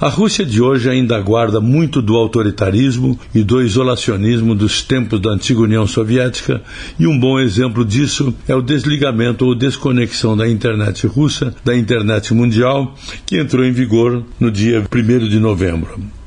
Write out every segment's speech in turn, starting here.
A Rússia de hoje ainda guarda muito do autoritarismo e do isolacionismo dos tempos da antiga União Soviética, e um bom exemplo disso é o desligamento ou desconexão da internet russa da internet mundial, que entrou em vigor no dia 1 de novembro.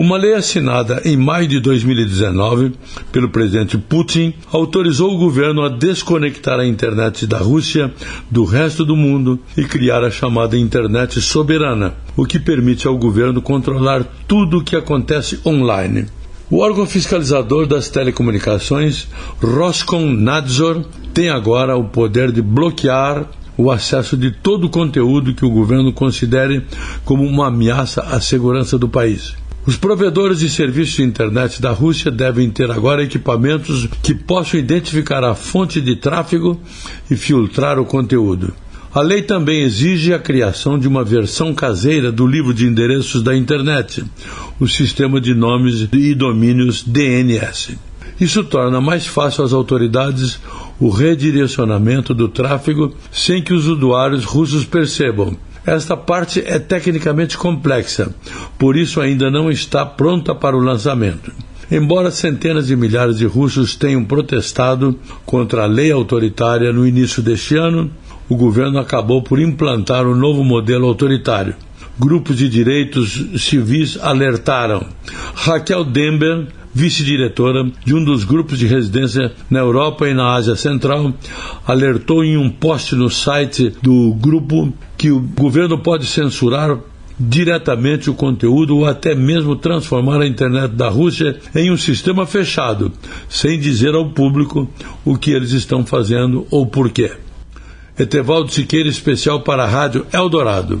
Uma lei assinada em maio de 2019 pelo presidente Putin autorizou o governo a desconectar a internet da Rússia do resto do mundo e criar a chamada internet soberana, o que permite ao governo controlar tudo o que acontece online. O órgão fiscalizador das telecomunicações, Roskomnadzor, tem agora o poder de bloquear o acesso de todo o conteúdo que o governo considere como uma ameaça à segurança do país. Os provedores de serviços de internet da Rússia devem ter agora equipamentos que possam identificar a fonte de tráfego e filtrar o conteúdo. A lei também exige a criação de uma versão caseira do livro de endereços da internet, o sistema de nomes e domínios DNS. Isso torna mais fácil às autoridades o redirecionamento do tráfego sem que os usuários russos percebam esta parte é tecnicamente complexa, por isso ainda não está pronta para o lançamento. Embora centenas de milhares de russos tenham protestado contra a lei autoritária no início deste ano, o governo acabou por implantar um novo modelo autoritário. Grupos de direitos civis alertaram. Raquel Dember, vice-diretora de um dos grupos de residência na Europa e na Ásia Central, alertou em um post no site do grupo que o governo pode censurar diretamente o conteúdo ou até mesmo transformar a internet da Rússia em um sistema fechado, sem dizer ao público o que eles estão fazendo ou por quê. Etevaldo Siqueira, especial para a Rádio Eldorado.